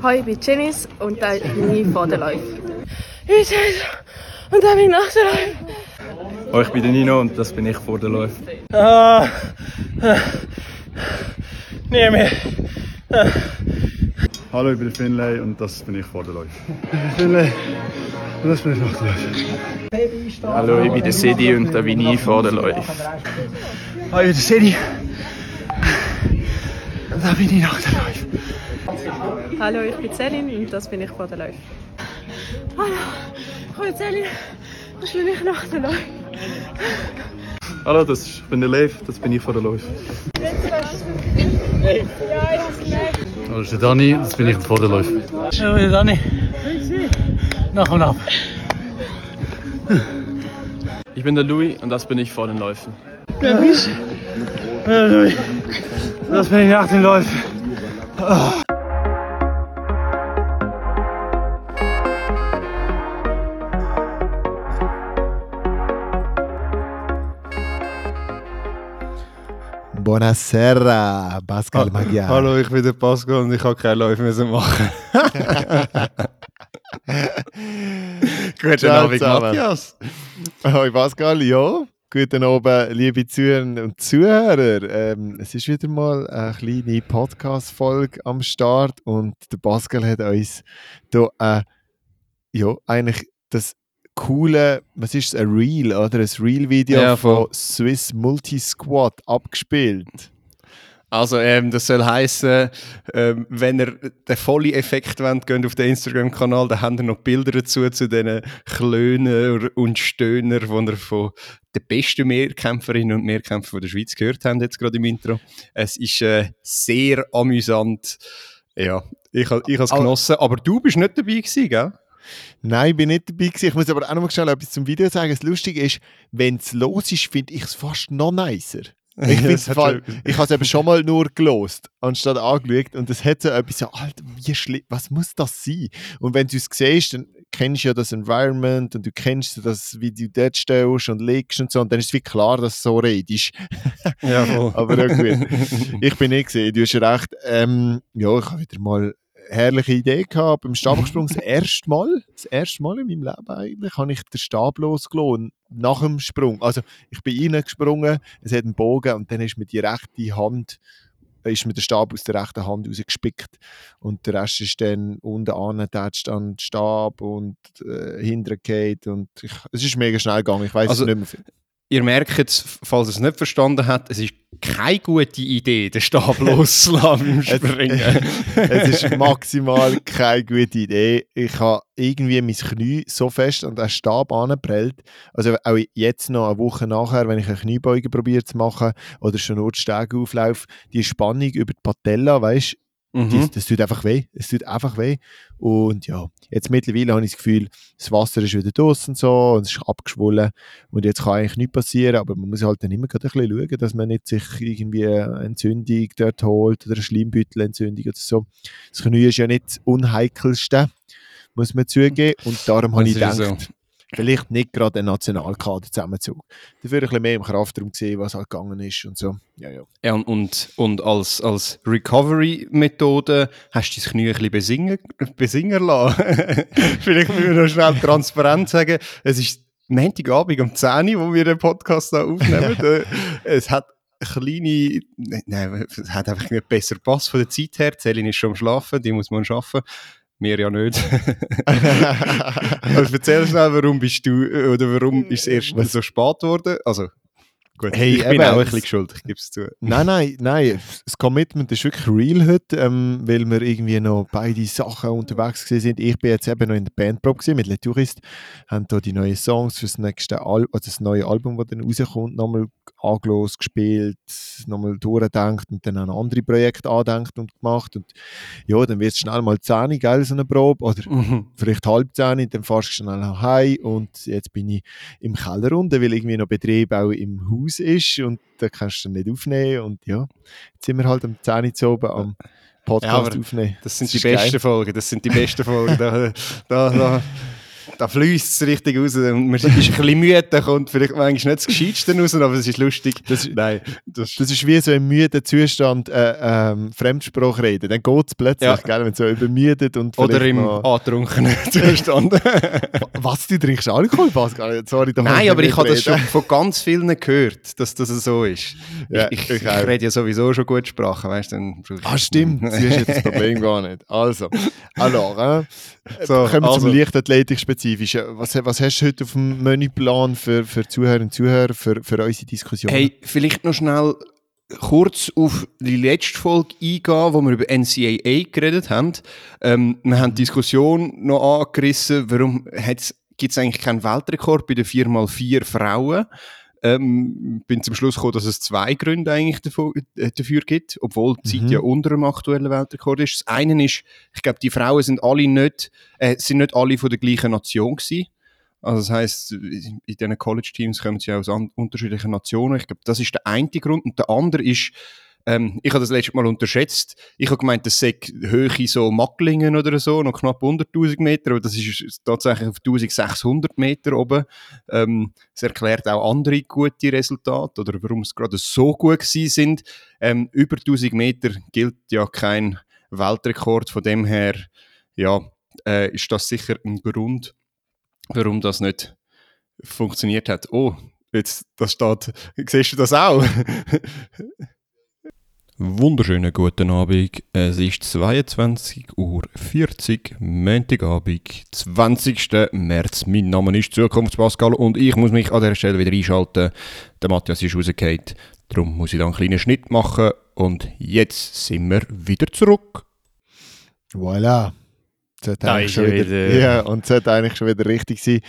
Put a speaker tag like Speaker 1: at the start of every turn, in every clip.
Speaker 1: Hi, ich bin Janice und da bin ich vor der Läufe. Ich bin und da bin ich nach der Läufe.
Speaker 2: Oh, ich bin der Nino und das bin ich vor der Läufe.
Speaker 3: Ah, ah, nie mehr. Ah.
Speaker 4: Hallo, ich bin Finlay und das bin ich vor der Läufe.
Speaker 5: Finlay und das bin ich nach der Läufe.
Speaker 2: Hallo, ich bin der Sedi und da bin ich vor der Läufe.
Speaker 5: Hallo, ich bin der Sedi und da bin ich nach der Läufe.
Speaker 1: Hallo, ich bin Celine und das bin ich vor der Läufe. Hallo, ich bin Celine, das bin ich nach der Läufe.
Speaker 2: Hallo, das ist, ich bin der Lev, das bin ich vor der Läufe.
Speaker 5: Hallo, ich bin Dani, das bin ich vor der Läufe.
Speaker 3: Hallo, ich bin Dani. Nach und ab.
Speaker 2: Ich bin der Louis und das bin ich vor den Läufen.
Speaker 3: Wer bist du? Ja, Louis. Das bin ich nach den Läufen. Oh.
Speaker 6: Buonasera, Pascal Magyar.
Speaker 7: Hallo, ich bin der Pascal und ich habe keine Läufe mehr machen.
Speaker 6: Guten Abend, Matthias. Hallo Pascal, ja. Guten Abend, liebe Zuhörer und Zuhörer. Ähm, es ist wieder mal eine kleine Podcast-Folge am Start und der Pascal hat uns hier äh, ja, eigentlich das coole, was ist es, ein Reel oder ein Reel-Video
Speaker 7: Ja,
Speaker 6: von. Swiss Multi-Squad abgespielt.
Speaker 7: Also, ähm, das soll heißen, ähm, wenn ihr den vollen Effekt wollt, geht auf den Instagram-Kanal, da habt ihr noch Bilder dazu, zu diesen Klöner und Stöhner, die ihr von den besten Mehrkämpferinnen und Mehrkämpfern der Schweiz gehört habt, jetzt gerade im Intro. Es ist äh, sehr amüsant. Ja, ich, ich habe es genossen, aber du bist nicht dabei gewesen, gell?
Speaker 6: Nein, ich bin nicht dabei gewesen. Ich muss aber auch noch mal schnell etwas zum Video sagen. Das Lustige ist, wenn es los ist, finde ich es fast noch nicer. Ich,
Speaker 7: Ja,
Speaker 6: Fall, ich habe es eben schon mal nur gelost, anstatt angeschaut. Und es hat so etwas so, Alter, wie schlimm, was muss das sein? Und wenn du es siehst, dann kennst du ja das Environment und du kennst das, wie du dort stehst und liegst und so. Und dann ist es wie klar, dass du so redest.
Speaker 7: Ja, voll.
Speaker 6: Aber ja, gut. Ich bin nicht gesehen, du hast recht. Ähm, ja, ich habe wieder mal herrliche Idee gehabt beim Stabhochsprung. Das erste Mal, das erste Mal in meinem Leben eigentlich, habe ich den Stab losgelassen nach dem Sprung. Also ich bin reingesprungen, es hat einen Bogen und dann ist mir die rechte Hand ist mir der Stab aus der rechten Hand rausgespickt und der Rest ist dann unten angetatscht an den Stab und äh, hinten geht und ich, es ist mega schnell gegangen, ich weiß
Speaker 7: Also,
Speaker 6: nicht mehr viel.
Speaker 7: Ihr merkt jetzt, falls ihr es nicht verstanden habt, es ist keine gute Idee, den Stab loszulassen beim Springen.
Speaker 6: es ist maximal keine gute Idee. Ich habe irgendwie mein Knie so fest an den Stab angeprellt. Also auch jetzt noch eine Woche nachher, wenn ich eine Kniebeuge probiere zu machen oder schon nur die Stege auflaufe, die Spannung über die Patella, weißt
Speaker 7: Mhm.
Speaker 6: das, das tut einfach weh. Es tut einfach weh. Und ja, jetzt mittlerweile habe ich das Gefühl, das Wasser ist wieder draußen und so und es ist abgeschwollen. Und jetzt kann eigentlich nichts passieren, aber man muss halt dann immer gerade ein bisschen schauen, dass man nicht sich irgendwie eine Entzündung dort holt oder eine Schleimbeutelentzündung oder so. Das Knie ist ja nicht das Unheikelste, muss man zugeben. Und darum habe
Speaker 7: Das
Speaker 6: ich gedacht,
Speaker 7: so.
Speaker 6: Vielleicht nicht gerade ein Nationalkader zusammenzug. Dafür ein bisschen mehr im Kraftraum gesehen, was halt gegangen ist und so. Ja, ja.
Speaker 7: Ja, und, und, als, als Recovery-Methode hast du dein Knie ein bisschen besingen, besingen lassen. Vielleicht müssen wir noch schnell transparent sagen, es ist Montagabend um 10 Uhr, wo wir den Podcast da aufnehmen. Es hat kleine, nein, es hat einfach nicht besser gepasst von der Zeit her. Celine ist schon am Schlafen, die muss man schaffen. Wir ja nicht. also erzähl schnell, warum bist du, äh, oder warum ist es erst so spät geworden? Also, gut,
Speaker 6: Hey,
Speaker 7: ich bin
Speaker 6: eben,
Speaker 7: auch ein bisschen schuld, ich gebe es zu.
Speaker 6: Nein, nein, nein. Das Commitment ist wirklich real heute, ähm, weil wir irgendwie noch beide Sachen unterwegs gewesen sind. Ich bin jetzt eben noch in der Bandprobe mit Le Tourist, haben da die neuen Songs für das nächste Album, also das neue Album, das dann rauskommt, nochmal angelost, gespielt, nochmal durchgedacht und dann an andere Projekte angedenkt und gemacht. Und ja, dann wird es schnell mal 10, gell, so eine Probe, oder
Speaker 7: Mhm.
Speaker 6: vielleicht halb 10, dann fahrst du schnell nach heim und jetzt bin ich im Keller unten, weil irgendwie noch Betrieb auch im Haus ist und da kannst du nicht aufnehmen und ja, jetzt sind wir halt am 10 Uhr oben am Podcast
Speaker 7: aber
Speaker 6: aufnehmen.
Speaker 7: Das sind
Speaker 6: Das
Speaker 7: die
Speaker 6: geil.
Speaker 7: besten Folgen, das sind die besten Folgen. Da, da, da, da fließt es richtig raus und man ist ein bisschen müde, da kommt vielleicht manchmal nicht das Gescheitste raus, aber es ist lustig.
Speaker 6: Das,
Speaker 7: Nein, das,
Speaker 6: das ist wie so im müden Zustand äh, ähm, Fremdsprache reden. Dann geht es plötzlich,
Speaker 7: Ja.
Speaker 6: gell, wenn du so übermüdet und
Speaker 7: oder im antrunkenen Zustand.
Speaker 6: Was, du trinkst Alkohol, Pascal? Sorry, da
Speaker 7: Nein, aber ich habe das schon von ganz vielen gehört, dass das so ist.
Speaker 6: Ja,
Speaker 7: ich, ich,
Speaker 6: ich
Speaker 7: rede ja sowieso schon gut Sprache, weißt du?
Speaker 6: Ah, stimmt. Das ist jetzt das Problem gar nicht. Also, alors, äh,
Speaker 7: So,
Speaker 6: kommen wir
Speaker 7: also.
Speaker 6: zum Leichtathletik-Spezifischen. Was, was hast du heute auf dem Menüplan für, für Zuhörerinnen und Zuhörer, für, für unsere Diskussion?
Speaker 7: Hey, vielleicht noch schnell kurz auf die letzte Folge eingehen, wo wir über NCAA geredet haben. Ähm, wir haben die Diskussion noch angerissen, warum gibt es eigentlich keinen Weltrekord bei den 4x4 Frauen. Ähm, bin zum Schluss gekommen, dass es zwei Gründe eigentlich dafür, äh, dafür gibt, obwohl die Zeit
Speaker 6: Mhm.
Speaker 7: ja unter dem aktuellen Weltrekord ist. Das eine ist, ich glaube, die Frauen sind alle nicht, äh, sind nicht alle von der gleichen Nation gewesen. Also das heißt, in diesen College-Teams kommen sie aus an unterschiedlichen Nationen. Ich glaube, das ist der eine Grund. Und der andere ist, ähm, ich habe das letzte Mal unterschätzt. Ich habe gemeint, das sei Höhe so Macklingen oder so, noch knapp unter 1000 Meter, aber das ist tatsächlich auf 1600 Meter oben. Ähm, das erklärt auch andere gute Resultate oder warum es gerade so gut gewesen sind. Ähm, über 1000 Meter gilt ja kein Weltrekord, von dem her, ja, äh, ist das sicher ein Grund, warum das nicht funktioniert hat. Oh, jetzt, das steht, siehst du das auch? Wunderschönen guten Abend. Es ist 22.40 Uhr, Montagabend, 20. März. Mein Name ist Zukunftspascal und ich muss mich an der Stelle wieder einschalten. Der Matthias ist rausgefallen, darum muss ich da einen kleinen Schnitt machen und jetzt sind wir wieder zurück.
Speaker 6: Voilà. Das hat
Speaker 7: Da
Speaker 6: eigentlich
Speaker 7: ist
Speaker 6: schon
Speaker 7: er
Speaker 6: wieder,
Speaker 7: wieder.
Speaker 6: Ja, und es hat eigentlich schon wieder richtig sein.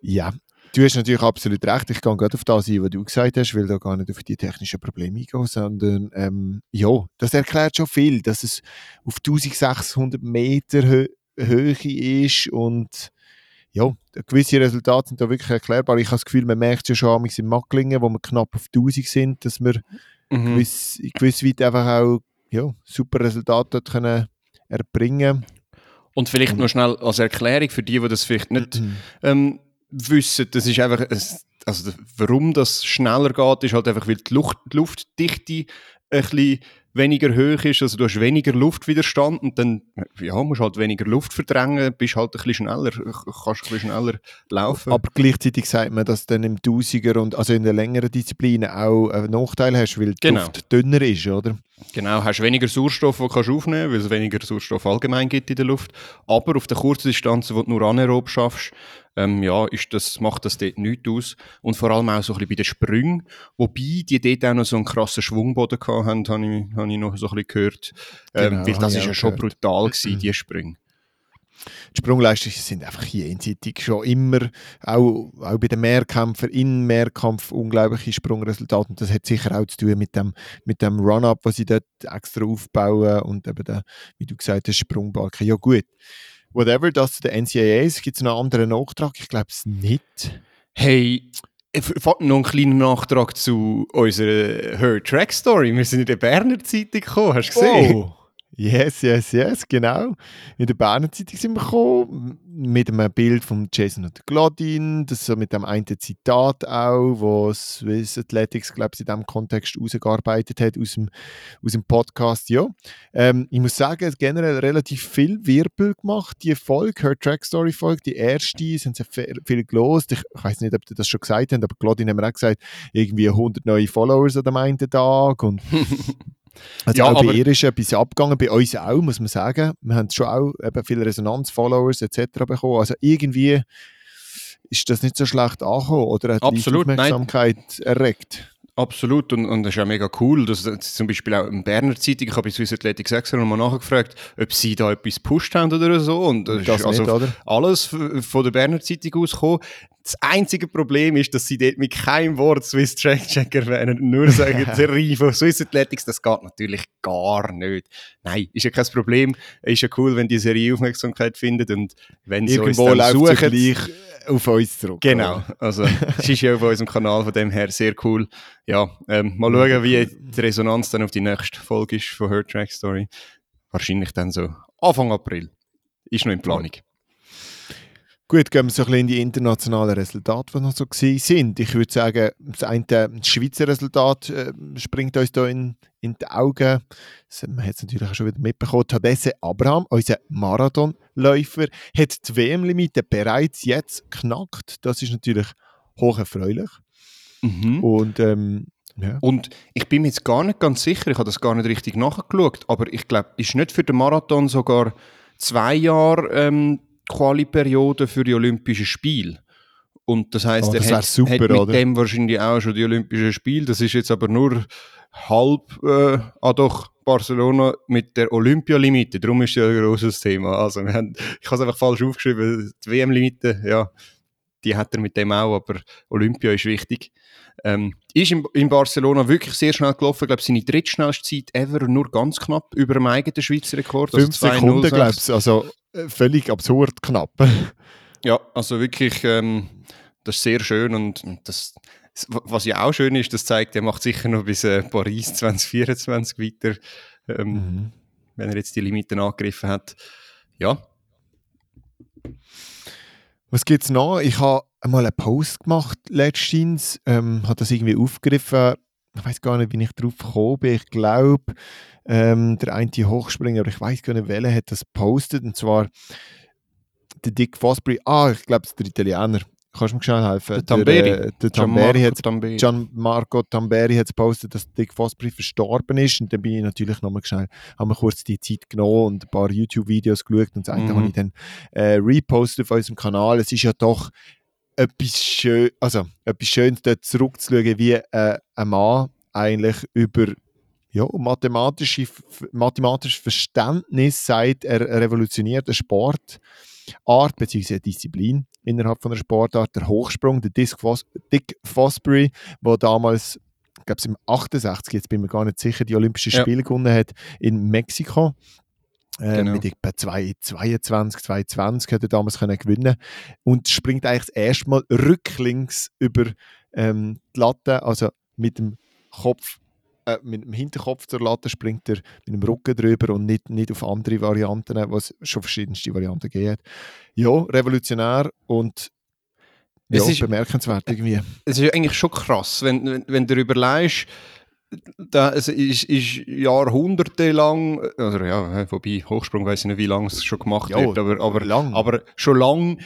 Speaker 6: Ja, du hast natürlich absolut recht. Ich gehe gerade auf das ein, was du gesagt hast, will da gar nicht auf die technischen Probleme eingehen, sondern ähm, ja, das erklärt schon viel, dass es auf 1600 Meter Hö Höhe ist und ja, gewisse Resultate sind da wirklich erklärbar. Ich habe das Gefühl, man merkt es ja schon in Macklingen, wo wir knapp auf 1000 sind, dass wir
Speaker 7: Mhm.
Speaker 6: gewiss, in gewisser Weise einfach auch ja, super Resultate dort können erbringen
Speaker 7: Und vielleicht noch schnell als Erklärung für die, die das vielleicht nicht ähm, wissen, das ist einfach, ein, also der- warum das schneller geht, ist halt einfach, weil die, Luft, die Luftdichte ein bisschen weniger hoch ist, also du hast weniger Luftwiderstand und dann ja, musst halt weniger Luft verdrängen, bist halt ein bisschen schneller, kannst ein bisschen schneller laufen.
Speaker 6: Aber gleichzeitig sagt man, dass dann im Tausiger und also in den längeren Disziplinen auch einen Nachteil hast, weil die
Speaker 7: Genau.
Speaker 6: Luft dünner ist, oder?
Speaker 7: Genau, hast weniger Sauerstoff, den kannst du aufnehmen, weil es weniger Sauerstoff allgemein gibt in der Luft. Aber auf den kurzen Distanzen, wo du nur anaerob schaffst, ähm, ja, ist das, macht das dort nichts aus. Und vor allem auch so ein bisschen bei den Sprüngen, wobei die dort auch noch so einen krassen Schwungboden haben, habe ich, habe ich noch so ein bisschen gehört. Ähm,
Speaker 6: Genau,
Speaker 7: weil das ist ja schon
Speaker 6: gehört.
Speaker 7: brutal gewesen, die Sprünge.
Speaker 6: Die Sprungleistungen sind einfach jenseitig schon immer, auch, auch bei den Mehrkämpfern, in Mehrkampf unglaubliche Sprungresultate. Und das hat sicher auch zu tun mit dem, mit dem Run-Up, was sie dort extra aufbauen und eben der, wie du gesagt hast, Sprungbalken. Ja gut, whatever, das zu den NCAAs, gibt es noch einen anderen Nachtrag? Ich glaube es nicht.
Speaker 7: Hey, noch einen kleinen Nachtrag zu unserer Her Track Story. Wir sind in der Berner Zeitung gekommen, hast du gesehen?
Speaker 6: Oh, yes, yes, yes, genau. In der Berner Zeitung sind wir gekommen, mit einem Bild von Jason und Glodin, das so mit dem einen Zitat auch, wo Swiss Athletics, glaube ich, in diesem Kontext ausgearbeitet hat aus dem, aus dem Podcast. Ja, ähm, ich muss sagen, es generell relativ viel Wirbel gemacht, die Folge, Her Track Story Folge, die erste, sind sehr fe- viel gelost. Ich, ich weiß nicht, ob die das schon gesagt haben, aber Glodin haben wir auch gesagt, irgendwie 100 neue Followers an dem einen Tag und also
Speaker 7: Ja,
Speaker 6: auch bei ihr ist etwas abgegangen, bei uns auch, muss man sagen. Wir haben schon auch eben viele Resonanz-Followers etc. bekommen. Also irgendwie ist das nicht so schlecht angekommen oder hat
Speaker 7: Absolut,
Speaker 6: die
Speaker 7: nein.
Speaker 6: Aufmerksamkeit erregt.
Speaker 7: Absolut, und, und das ist ja mega cool. dass dass zum Beispiel auch in Berner Zeitung, ich habe bei Swiss Athletics extra nochmal nachgefragt, ob sie da etwas gepusht haben oder so. Und das,
Speaker 6: Das
Speaker 7: ist also
Speaker 6: nicht, oder?
Speaker 7: alles von der Berner Zeitung ausgekommen. Das einzige Problem ist, dass sie dort mit keinem Wort Swiss Track Check erwähnen, nur sagen, Serie von Swiss Athletics, das geht natürlich gar nicht. Nein, ist ja kein Problem. Ist ja cool, wenn die Serie Aufmerksamkeit findet und wenn sie uns
Speaker 6: Irgendwo
Speaker 7: dann
Speaker 6: läuft sie
Speaker 7: suchen,
Speaker 6: auf uns zurück.
Speaker 7: Genau, also es ist ja auf unserem Kanal, von dem her sehr cool. Ja, ähm, mal schauen, wie die Resonanz dann auf die nächste Folge ist von Her Track Story. Wahrscheinlich dann so Anfang April. Ist noch in Planung.
Speaker 6: Gut, gehen wir so ein bisschen in die internationalen Resultate, die noch so sind. Ich würde sagen, das eine das Schweizer Resultat äh, springt uns da in, in die Augen. Das, man hat es natürlich auch schon wieder mitbekommen. Tadesse Abraham, unser Marathonläufer, hat die WM-Limite bereits jetzt geknackt. Das ist natürlich hoch erfreulich.
Speaker 7: Mhm.
Speaker 6: Und ähm, ja.
Speaker 7: Und ich bin mir jetzt gar nicht ganz sicher, ich habe das gar nicht richtig nachgeschaut, aber ich glaube, ist nicht für den Marathon sogar zwei Jahre ähm, Quali-Periode für die Olympischen Spiele? Und das heißt,
Speaker 6: Oh,
Speaker 7: er
Speaker 6: das wär
Speaker 7: hat,
Speaker 6: super,
Speaker 7: hat mit
Speaker 6: oder?
Speaker 7: dem wahrscheinlich auch schon die Olympischen Spiele. Das ist jetzt aber nur halb, äh, ah doch, Barcelona mit der Olympialimite. Darum ist ja ein grosses Thema. Also haben, ich habe es einfach falsch aufgeschrieben. Die WM-Limite, ja, die hat er mit dem auch, aber Olympia ist wichtig. Ähm, ist in, in Barcelona wirklich sehr schnell gelaufen. Ich glaube, seine drittschnellste Zeit ever nur ganz knapp über dem eigenen Schweizer Rekord. also
Speaker 6: Fünf Sekunden,
Speaker 7: 2:06.
Speaker 6: glaube ich. Also äh, völlig absurd knapp.
Speaker 7: Ja, also wirklich, ähm, das ist sehr schön und das, was ja auch schön ist, das zeigt, er macht sicher noch bis äh, Paris 2024 weiter, ähm,
Speaker 6: Mhm.
Speaker 7: wenn er jetzt die Limiten angegriffen hat. Ja,
Speaker 6: Was gibt es noch? Ich habe einmal einen Post gemacht letztens, ähm, habe das irgendwie aufgegriffen. Ich weiß gar nicht, wie ich drauf gekommen bin. Ich glaube, ähm, der eine Hochspringer, aber ich weiß gar nicht, welcher hat das postet. Und zwar der Dick Fosbury. Ah, ich glaube, es ist der Italiener. Kannst du mir schnell helfen?
Speaker 7: Der Tamberi.
Speaker 6: Der, äh, der Tamberi hat
Speaker 7: Tamberi.
Speaker 6: Gianmarco Tamberi hat gepostet, dass Dick Fosbury verstorben ist. Und dann bin ich natürlich nochmal schnell, haben wir kurz die Zeit genommen und ein paar YouTube-Videos geschaut. Und das eine
Speaker 7: Mhm.
Speaker 6: habe ich dann äh, repostet auf unserem Kanal. Es ist ja doch etwas, schön, also, etwas Schönes, dort zurückzuschauen, wie äh, ein Mann eigentlich über ja, mathematische, mathematisches Verständnis sagt, er revolutioniert eine Sportart bzw. Disziplin innerhalb von einer Sportart, der Hochsprung, der Dick, Fos Dick Fosbury, der damals, ich glaube, im 68, jetzt bin ich mir gar nicht sicher, die Olympischen
Speaker 7: Ja.
Speaker 6: Spiele gewonnen hat in Mexiko. Äh,
Speaker 7: Genau.
Speaker 6: Mit etwa 2, 22, 22 hat er damals können gewinnen und springt eigentlich das erste Mal rücklings über ähm, die Latte, also mit dem Kopf, äh, mit dem Hinterkopf zur Latte springt er mit dem Rücken drüber und nicht, nicht auf andere Varianten, was schon verschiedenste Varianten hat. Ja, revolutionär und ja,
Speaker 7: ist-
Speaker 6: bemerkenswert irgendwie.
Speaker 7: es ist eigentlich schon krass, wenn, wenn, wenn du überlegst, da, es ist, ist jahrhundertelang, also ja, wobei Hochsprung weiß ich nicht, wie lange es schon gemacht
Speaker 6: Ja,
Speaker 7: wird, aber, aber,
Speaker 6: lang.
Speaker 7: aber schon lange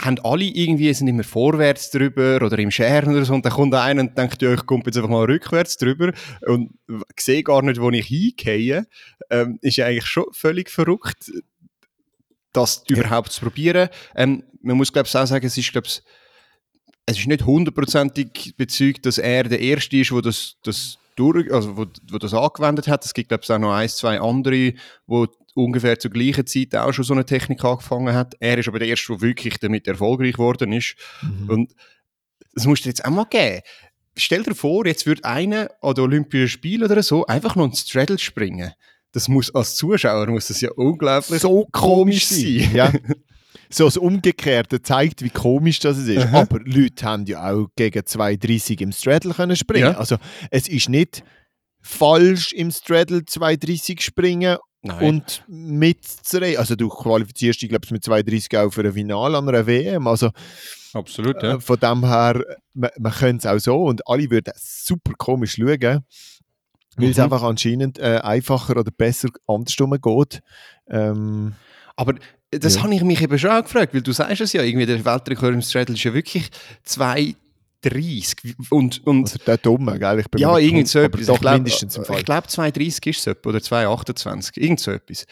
Speaker 7: haben alle irgendwie, sind immer vorwärts drüber oder im Scheren oder so und dann kommt einer und denkt, ja, ich komme jetzt einfach mal rückwärts drüber und sehe gar nicht, wo ich hingehe, ähm, ist ja eigentlich schon völlig verrückt, das überhaupt zu probieren. Ähm, man muss, glaube ich, auch sagen, es ist, glaube ich, es ist nicht hundertprozentig bezeugt, dass er der Erste ist, wo das, das durch, also wo, wo das angewendet hat. Es gibt, glaube ich, auch noch ein, zwei andere, wo ungefähr zur gleichen Zeit auch schon so eine Technik angefangen hat. Er ist aber der Erste, der wirklich damit erfolgreich geworden ist. Und das musst du jetzt auch mal geben. Stell dir vor, jetzt würde einer an den Olympischen Spielen oder so einfach noch ins Straddle springen. Das muss als Zuschauer muss das ja unglaublich
Speaker 6: so
Speaker 7: komisch sein.
Speaker 6: Ja. So das Umgekehrte zeigt, wie komisch das ist.
Speaker 7: Aha.
Speaker 6: Aber Leute haben ja auch gegen 2,30 im Straddle können springen.
Speaker 7: Ja.
Speaker 6: Also es ist nicht falsch im Straddle 2,30 springen
Speaker 7: Nein.
Speaker 6: und mitzureden. Also du qualifizierst dich, glaube ich, mit 2,30 auch für ein Finale an einer WM. Also
Speaker 7: Absolut,
Speaker 6: äh, von dem her, man, man könnte es auch so und alle würden super komisch schauen, weil es
Speaker 7: Mhm.
Speaker 6: einfach anscheinend äh, einfacher oder besser andersrum geht. Ähm,
Speaker 7: Aber das
Speaker 6: Ja.
Speaker 7: habe ich mich eben schon auch gefragt, weil du sagst es ja, irgendwie der Weltrekord im Straddle ist ja wirklich 2,30 und, und
Speaker 6: also der Dumme, gell? Ich bin
Speaker 7: ja, irgend so etwas.
Speaker 6: Doch
Speaker 7: ich glaub,
Speaker 6: mindestens im Fall.
Speaker 7: Ich glaube 2,30 ist es oder 2,28, irgend so etwas.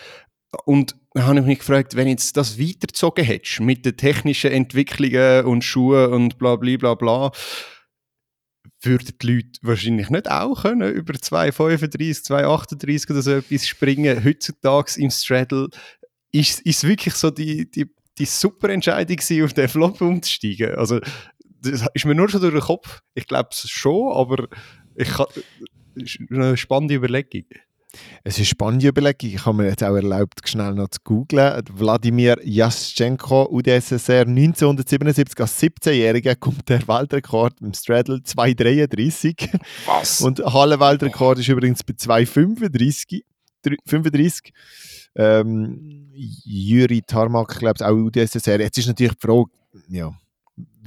Speaker 7: Und dann habe ich mich gefragt, wenn jetzt das weitergezogen hättest mit den technischen Entwicklungen und Schuhen und bla bla bla bla, würden die Leute wahrscheinlich nicht auch können über 2,35, 2,38 oder so etwas springen. Heutzutage im Straddle ist es wirklich so die, die, die super Entscheidung gewesen, auf den Flop umzusteigen. Also das ist mir nur schon durch den Kopf. Ich glaube es schon, aber ich kann, das ist eine spannende Überlegung.
Speaker 6: Es ist eine spannende Überlegung. Ich habe mir jetzt auch erlaubt, schnell noch zu googlen. Wladimir Jaschenko, UdSSR, 1977 als 17-Jähriger kommt der Weltrekord im Straddle 2,33.
Speaker 7: Was?
Speaker 6: Und Hallenweltrekord ist übrigens bei 2,35. 35. Ähm, Juri Tarmac, glaube ich, auch UdSSR. Jetzt ist natürlich die Frage, ja,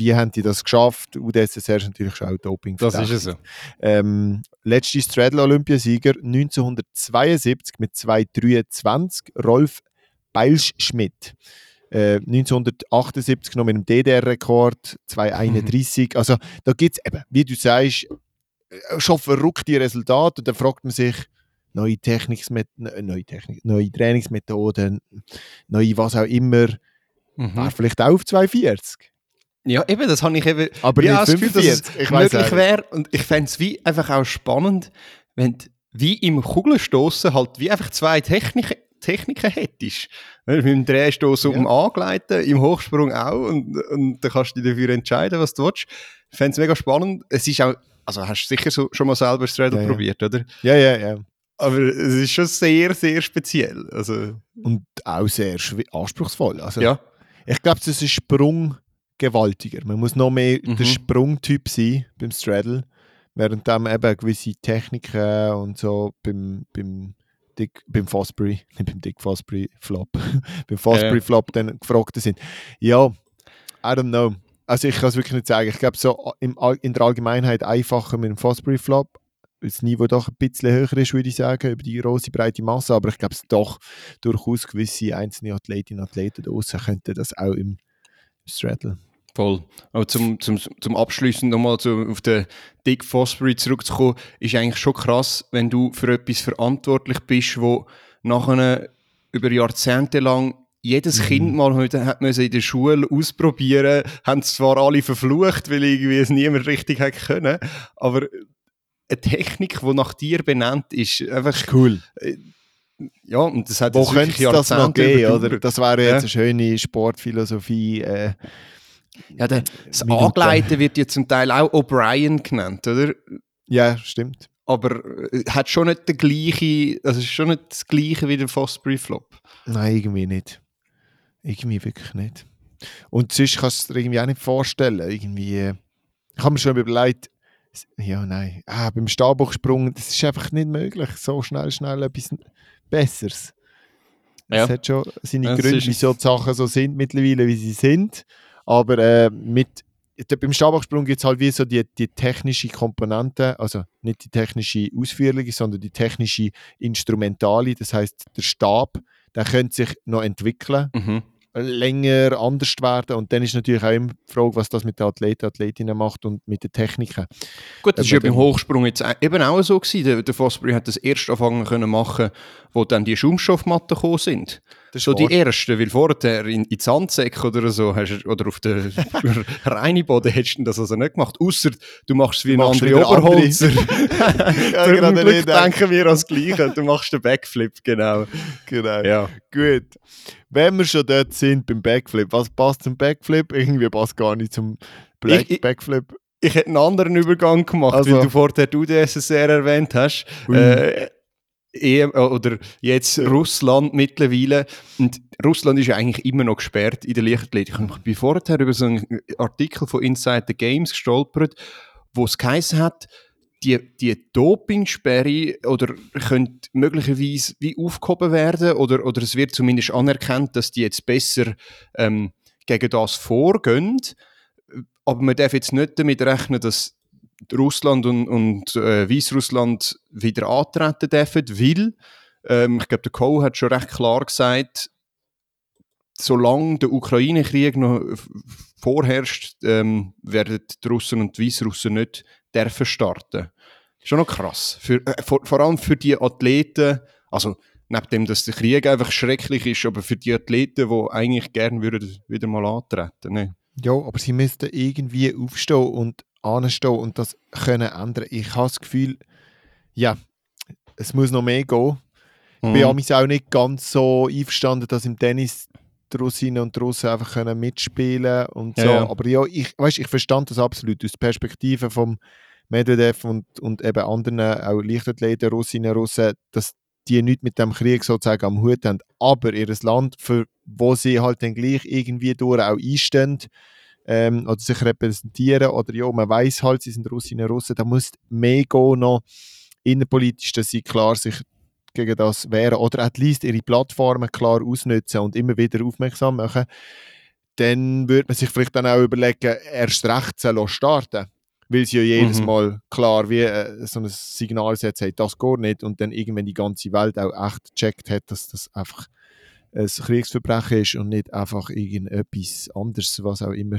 Speaker 6: wie haben die das geschafft? UdSSR ist natürlich schon auch Doping.
Speaker 7: Das ist es so.
Speaker 6: Ähm, letzte Straddle-Olympiasieger 1972 mit 2,23 Rolf Beilschmidt. Äh, 1978 noch mit einem DDR-Rekord, 2,31. Also da gibt es eben, wie du sagst, äh, schon verrückte Resultate. Und dann fragt man sich, neue, Technikmet neue, Technik neue Trainingsmethoden, neue was auch immer,
Speaker 7: Mhm.
Speaker 6: wäre vielleicht auch auf 2,40.
Speaker 7: Ja, eben, das habe ich eben.
Speaker 6: Aber nicht
Speaker 7: auch das Gefühl, dass es
Speaker 6: 45, ich weiss
Speaker 7: möglich wäre. Und ich fände es wie einfach auch spannend, wenn du wie im Kugelstoßen halt wie einfach zwei Techniken, Techniken hättest. Mit dem Drehstoß um angleiten, im Hochsprung auch. Und, und dann kannst du dich dafür entscheiden, was du willst. Ich fände es mega spannend. Es ist auch, also hast du sicher so, schon mal selber Straddle
Speaker 6: Ja, ja.
Speaker 7: probiert, oder?
Speaker 6: Ja, ja, ja.
Speaker 7: Aber es ist schon sehr, sehr speziell. Also,
Speaker 6: Und auch sehr anspruchsvoll. Also,
Speaker 7: ja.
Speaker 6: Ich glaube, das ist ein Sprung gewaltiger. Man muss noch mehr
Speaker 7: Mhm.
Speaker 6: der Sprungtyp sein beim Straddle, während dann eben gewisse Techniken und so beim, beim, Dick, beim Fosbury, nicht beim Dick Fosbury Flop, beim Fosbury
Speaker 7: Ja.
Speaker 6: Flop dann gefragt sind. Ja, I don't know. Also ich kann es wirklich nicht sagen. Ich glaube, so im, in der Allgemeinheit einfacher mit dem Fosbury Flop, das Niveau doch ein bisschen höher ist, würde ich sagen, über die große breite Masse, aber ich glaube es doch durchaus gewisse einzelne Athletinnen und Athleten draussen könnten das auch im Straddle.
Speaker 7: Voll. Aber zum, zum, zum Abschließen nochmal zu, auf den Dick Fosbury zurückzukommen, ist eigentlich schon krass, wenn du für etwas verantwortlich bist, wo nachher über Jahrzehnte lang jedes Kind mal heute hat müssen in der Schule ausprobieren, haben es zwar alle verflucht, weil irgendwie es niemand richtig hat können, aber eine Technik, die nach dir benannt ist, einfach
Speaker 6: Cool.
Speaker 7: ja, und das hat
Speaker 6: Wo
Speaker 7: jetzt wirklich
Speaker 6: es das noch
Speaker 7: Jahrzehnte
Speaker 6: geben? Oder? Das wäre jetzt
Speaker 7: Ja.
Speaker 6: eine schöne Sportphilosophie. Äh,
Speaker 7: Ja, der, das
Speaker 6: Minute.
Speaker 7: Angleiten wird ja zum Teil auch O'Brien genannt, oder?
Speaker 6: ja, stimmt.
Speaker 7: aber äh, hat schon nicht der gleiche, also es ist schon nicht das gleiche wie der Fosbury Flop.
Speaker 6: Nein, irgendwie nicht. Irgendwie wirklich nicht. Und sonst kannst du dir irgendwie auch nicht vorstellen. Irgendwie, äh, ich habe mir schon überlegt, ja, nein, ah, beim Stabhochsprung, das ist einfach nicht möglich. So schnell, schnell etwas Besseres.
Speaker 7: Ja.
Speaker 6: Es hat schon seine
Speaker 7: Ja,
Speaker 6: Gründe, wieso die Sachen so sind mittlerweile, wie sie sind. Aber äh, mit, beim Stabhochsprung gibt es halt wie so die, die technische Komponente, also nicht die technische Ausführliche, sondern die technische Instrumentale. Das heißt, der Stab, der könnte sich noch entwickeln,
Speaker 7: Mhm.
Speaker 6: länger anders werden. Und dann ist natürlich auch immer die Frage, was das mit den Athleten, Athletinnen macht und mit den Techniken.
Speaker 7: Gut, das ist ja beim Hochsprung jetzt auch- eben auch so gewesen. Der, der Fosbury hat das erst anfangen können machen, wo dann die Schaumstoffmatten gekommen sind. So die
Speaker 6: wahr.
Speaker 7: ersten, weil vorher in, in Sandsäcke oder so, hast, du- oder auf der reinen Boden hättest du das also nicht gemacht. Außer du machst es wie ein
Speaker 6: machst
Speaker 7: anderer. Oberholzer.
Speaker 6: Ja,
Speaker 7: Zum
Speaker 6: gerade
Speaker 7: denken wir ans Gleiche. Du machst den Backflip, genau.
Speaker 6: Genau.
Speaker 7: Ja.
Speaker 6: Gut. Wenn wir schon dort sind beim Backflip, was passt zum Backflip? Irgendwie passt gar nicht zum Black
Speaker 7: Ich- ich-
Speaker 6: Backflip.
Speaker 7: Ich hätte einen anderen Übergang gemacht,
Speaker 6: Also.
Speaker 7: weil du vorher die UdSSR erwähnt hast. Äh, EM, oder jetzt Russland mittlerweile. Und Russland ist ja eigentlich immer noch gesperrt in der Leichtathletik. Und Ich bin vorher über so einen Artikel von Inside the Games gestolpert, wo es geheißen hat, die, die Dopingsperre oder könnte möglicherweise wie aufgehoben werden oder, oder es wird zumindest anerkannt, dass die jetzt besser ähm, gegen das vorgehen. Aber man darf jetzt nicht damit rechnen, dass Russland und, und äh, Weißrussland wieder antreten dürfen, weil ähm, ich glaube, der Cole hat schon recht klar gesagt, solange der Ukraine-Krieg noch vorherrscht, ähm, werden die Russen und die Weißrussen nicht dürfen starten. Schon noch krass. Für, äh, vor, vor allem für die Athleten, also neben dem, dass der Krieg einfach schrecklich ist, aber für die Athleten, die eigentlich gerne würden wieder mal antreten. Ne?
Speaker 6: Ja, aber sie müssten irgendwie aufstehen und anstehen und das können ändern. Ich habe das Gefühl, ja, es muss noch mehr gehen. Ich bin
Speaker 7: Mhm.
Speaker 6: auch nicht ganz so einverstanden, dass im Tennis die Russinnen und die Russen einfach können mitspielen und
Speaker 7: Ja,
Speaker 6: so.
Speaker 7: ja.
Speaker 6: Aber ja, ich, weißt, ich verstand das absolut aus der Perspektive vom Medvedev und, und eben anderen, auch Leichtathleten, Russinnen, Russen, dass die nichts mit dem Krieg sozusagen am Hut haben. Aber ihr Land, für wo sie halt dann gleich irgendwie durch auch einstehen ähm, oder sich repräsentieren oder ja, man weiß halt, sie sind Russinnen und Russen, da muss mehr gehen noch innenpolitisch, dass sie klar sich gegen das wehren oder at least ihre Plattformen klar ausnutzen und immer wieder aufmerksam machen, dann würde man sich vielleicht dann auch überlegen, erst recht zu starten. Weil sie ja jedes
Speaker 7: Mhm.
Speaker 6: Mal klar wie äh, so ein Signal setzt, hey, das geht nicht und dann irgendwann die ganze Welt auch echt gecheckt hat, dass das einfach ein Kriegsverbrechen ist und nicht einfach irgendetwas anderes, was auch immer.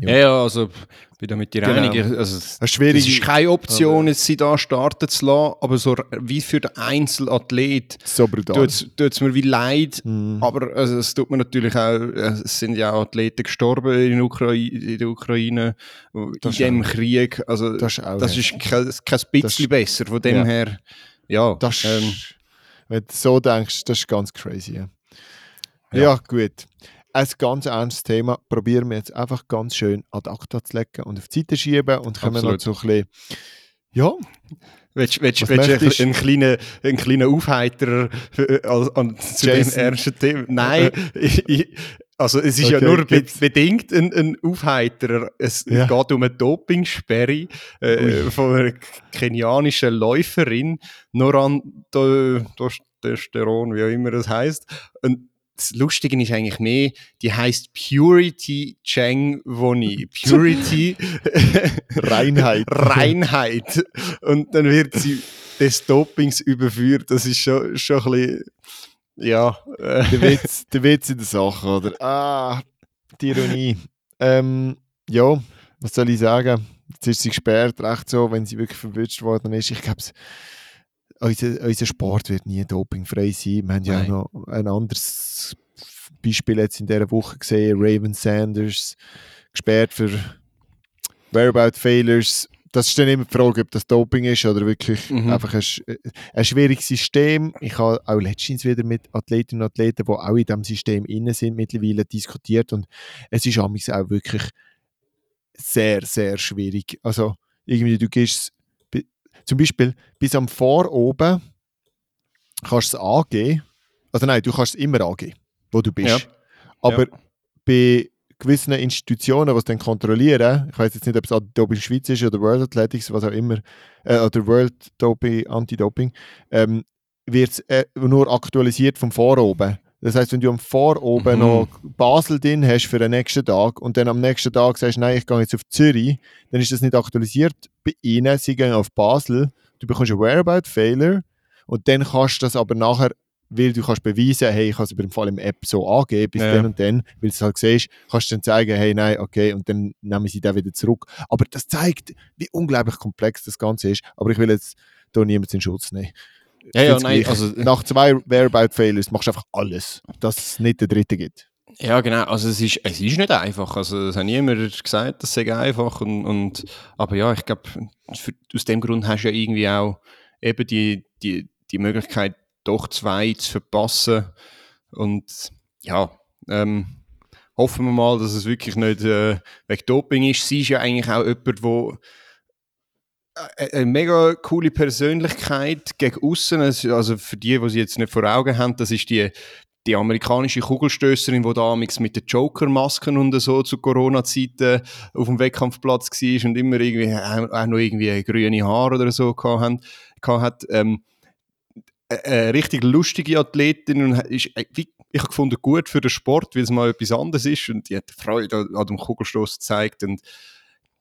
Speaker 7: Ja, ja, also ich bin da mit dir
Speaker 6: Genau.
Speaker 7: Also, es ist keine Option, jetzt sie da starten zu lassen, aber so wie für den Einzelathlet
Speaker 6: So
Speaker 7: tut es mir wie leid.
Speaker 6: Mhm.
Speaker 7: Aber also, es tut mir natürlich auch, äh, es sind ja auch Athleten gestorben in, Ukrai in der Ukraine, in
Speaker 6: Das ist
Speaker 7: dem
Speaker 6: auch-
Speaker 7: Krieg. Also,
Speaker 6: das ist auch
Speaker 7: das ist kein, kein bisschen
Speaker 6: Das
Speaker 7: besser. Von dem
Speaker 6: ja.
Speaker 7: her, ja.
Speaker 6: Das,
Speaker 7: ähm,
Speaker 6: wenn du so denkst, das ist ganz crazy. Ja,
Speaker 7: Ja.
Speaker 6: gut. Ein ganz ernstes Thema probieren wir jetzt einfach ganz schön ad acta zu legen und auf die Seite schieben und noch
Speaker 7: Absolut.
Speaker 6: so ein bisschen, ja,
Speaker 7: Willst, willst, willst du einen, kleinen, einen kleinen Aufheiterer für, an, zu
Speaker 6: Jason.
Speaker 7: dem ersten Thema? Nein, ich, ich, also es ist ja
Speaker 6: Okay,
Speaker 7: nur be bedingt ein, ein Aufheiterer. Es
Speaker 6: Ja.
Speaker 7: geht um eine Dopingsperre äh, von einer kenianischen Läuferin, Noran Testosteron, wie auch immer das heißt. Und das Lustige ist eigentlich mehr, die heißt Purity Cheng Woni. Purity
Speaker 6: Reinheit.
Speaker 7: Reinheit. Und dann wird sie des Dopings überführt. Das ist schon, schon ein bisschen, ja, äh,
Speaker 6: der, Witz, der Witz in der Sache, oder? Ah, die Ironie. Ähm, ja, was soll ich sagen? Jetzt ist sie gesperrt, recht so, wenn sie wirklich verwünscht worden ist. Ich glaube, unser, unser Sport wird nie dopingfrei sein. Wir haben ja auch noch ein anderes Beispiel jetzt in dieser Woche gesehen. Raven Sanders gesperrt für Whereabout Failures. Das ist dann immer die Frage, ob das Doping ist oder wirklich
Speaker 7: Mhm.
Speaker 6: einfach ein, ein schwieriges System. Ich habe auch letztens wieder mit Athletinnen und Athleten, die auch in diesem System innen sind, mittlerweile diskutiert und es ist auch wirklich sehr, sehr schwierig. Also irgendwie, du gehst zum Beispiel bis am Vor oben kannst du es angeben. Also nein, du kannst es immer angeben, wo du bist.
Speaker 7: Ja.
Speaker 6: Aber
Speaker 7: Ja.
Speaker 6: bei gewissen Institutionen, die es dann kontrollieren, ich weiß jetzt nicht, ob es Anti-Doping Schweiz ist oder World Athletics, was auch immer, äh, oder World Doping, Anti-Doping, ähm, wird es äh, nur aktualisiert vom Vor oben. Das heißt, wenn du am Vor oben
Speaker 7: Mhm.
Speaker 6: noch Basel drin hast für den nächsten Tag und dann am nächsten Tag sagst, nein, ich gehe jetzt auf Zürich, dann ist das nicht aktualisiert bei ihnen. Sie gehen auf Basel, du bekommst einen Whereabout-Failer und dann kannst du das aber nachher, weil du kannst beweisen, hey, ich habe es über den Fall im App so angegeben, bis
Speaker 7: Ja.
Speaker 6: dann und dann, weil du es halt siehst, kannst du dann zeigen, hey, nein, okay, und dann nehmen sie den wieder zurück. Aber das zeigt, wie unglaublich komplex das Ganze ist. Aber ich will jetzt hier niemanden in Schutz nehmen.
Speaker 7: Ja, ja, nein,
Speaker 6: gleich.
Speaker 7: also-
Speaker 6: Nach zwei Whereabout-Failures machst du einfach alles, dass es nicht den dritten gibt.
Speaker 7: Ja, genau. Also es ist, es ist nicht einfach. Also es hat niemand gesagt, das sei einfach. Und, und, aber ja, ich glaube, aus dem Grund hast du ja irgendwie auch eben die, die, die Möglichkeit, doch zwei zu verpassen. Und ja, ähm, hoffen wir mal, dass es wirklich nicht äh, wegen Doping ist. Sie ist ja eigentlich auch jemand, wo eine eine mega coole Persönlichkeit gegen außen. Also für die, die sie jetzt nicht vor Augen haben, das ist die die amerikanische Kugelstößerin, die damals mit den Joker-Masken und so zu Corona-Zeiten auf dem Wettkampfplatz war und immer irgendwie auch noch irgendwie grüne Haare oder so gehabt hat. Ähm, eine- eine richtig lustige Athletin und ist, äh, ich habe gefunden, gut für den Sport, weil es mal etwas anderes ist und die hat Freude an, dem Kugelstoß gezeigt und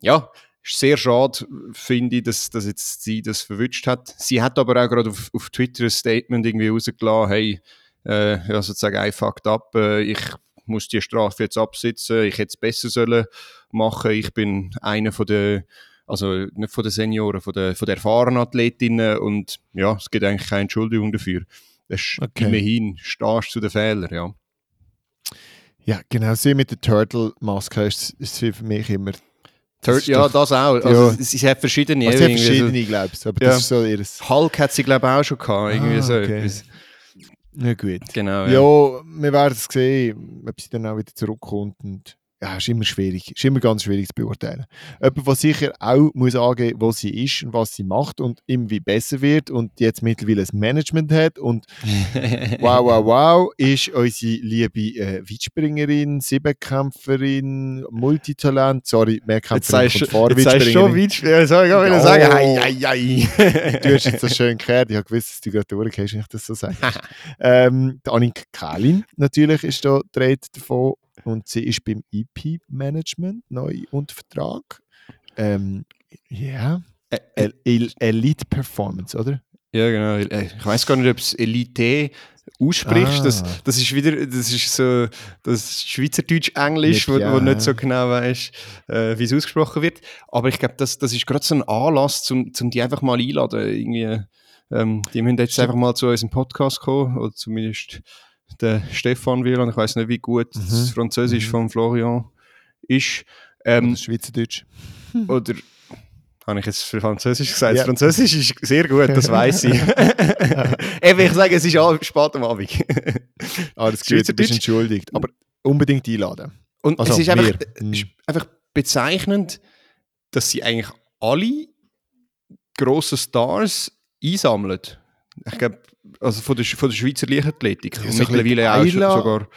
Speaker 7: ja, ist sehr schade, finde ich, dass, dass jetzt sie das verwünscht hat. Sie hat aber auch gerade auf, auf Twitter ein Statement irgendwie rausgelassen, hey, äh, ja, sozusagen I fucked up, äh, ich muss die Strafe jetzt absitzen, ich hätte es besser sollen machen, ich bin einer von der, also nicht von den Senioren, von der, von der erfahrenen Athletinnen und ja, es gibt eigentlich keine Entschuldigung dafür. Das ist
Speaker 6: Okay.
Speaker 7: immerhin, stehst zu den Fehlern, ja.
Speaker 6: Ja, genau. Sie mit der Turtle-Maske ist, ist für mich immer. Ist
Speaker 7: ja,
Speaker 6: doch-
Speaker 7: das auch. Also,
Speaker 6: Ja.
Speaker 7: es, es hat verschiedene.
Speaker 6: Also, sie hat
Speaker 7: irgendwie
Speaker 6: verschiedene, glaubst du, aber
Speaker 7: Ja.
Speaker 6: das ist so ihres.
Speaker 7: So, Hulk hat sie, glaube ich, auch schon gehabt. Irgendwie
Speaker 6: Ah,
Speaker 7: so
Speaker 6: okay.
Speaker 7: etwas.
Speaker 6: Ja, gut.
Speaker 7: Genau,
Speaker 6: Ja,
Speaker 7: ja.
Speaker 6: wir werden es sehen, ob sie dann auch wieder zurückkommt. Und ja, ist immer schwierig, ist immer ganz schwierig zu beurteilen. Jemand, der sicher auch muss angeben, wo sie ist und was sie macht und irgendwie besser wird und jetzt mittlerweile ein Management hat und wow, wow, wow, ist unsere liebe äh, Weitspringerin, Siebenkämpferin, Multitalent, sorry, Mehrkämpferin
Speaker 7: Jetzt sagst
Speaker 6: kommt vor,
Speaker 7: du jetzt sagst schon
Speaker 6: Weitspringerin.
Speaker 7: Soll ich auch wieder
Speaker 6: Oh.
Speaker 7: sagen? Hei, hei, hei.
Speaker 6: Du hast jetzt das schön gehört, ich habe gewusst, dass du gerade durchgehst, wenn ich das so sage. ähm, die Annika Kalin natürlich ist da Rede davon und sie ist beim EP-Management neu unter Vertrag. Ähm, ja, El El Elite Performance, oder?
Speaker 7: Ja, genau. Äh, Ich weiß gar nicht, ob es Elite aussprichst. Das,
Speaker 6: Ah.
Speaker 7: das ist wieder, das ist so das Schweizerdeutsch-Englisch, wo,
Speaker 6: Ja.
Speaker 7: wo nicht so genau weißt, äh, wie es ausgesprochen wird. Aber ich glaube, das, das ist gerade so ein Anlass, zum, zum die einfach mal einladen. Irgendwie, ähm, die müssen jetzt einfach mal zu unserem Podcast kommen, oder zumindest der Stefan Wieland. Ich weiß nicht, wie gut
Speaker 6: Mhm.
Speaker 7: das Französisch
Speaker 6: Mhm.
Speaker 7: von Florian ist. Ähm,
Speaker 6: Oder Schweizerdeutsch.
Speaker 7: oder habe ich jetzt für Französisch gesagt?
Speaker 6: Ja.
Speaker 7: Das Französisch ist sehr gut, das weiß ich. Eben, ich sage, es ist spät am Abend.
Speaker 6: Alles gut, du bist
Speaker 7: Schweizerdeutsch.
Speaker 6: entschuldigt. Aber unbedingt einladen.
Speaker 7: Und
Speaker 6: Also,
Speaker 7: es ist einfach, es ist einfach bezeichnend, dass sie eigentlich alle grossen Stars einsammeln. Ich glaube, also von der, von der Schweizer Leichtathletik.
Speaker 6: Ja,
Speaker 7: Und
Speaker 6: so ein
Speaker 7: mittlerweile auch
Speaker 6: Eila.
Speaker 7: sogar.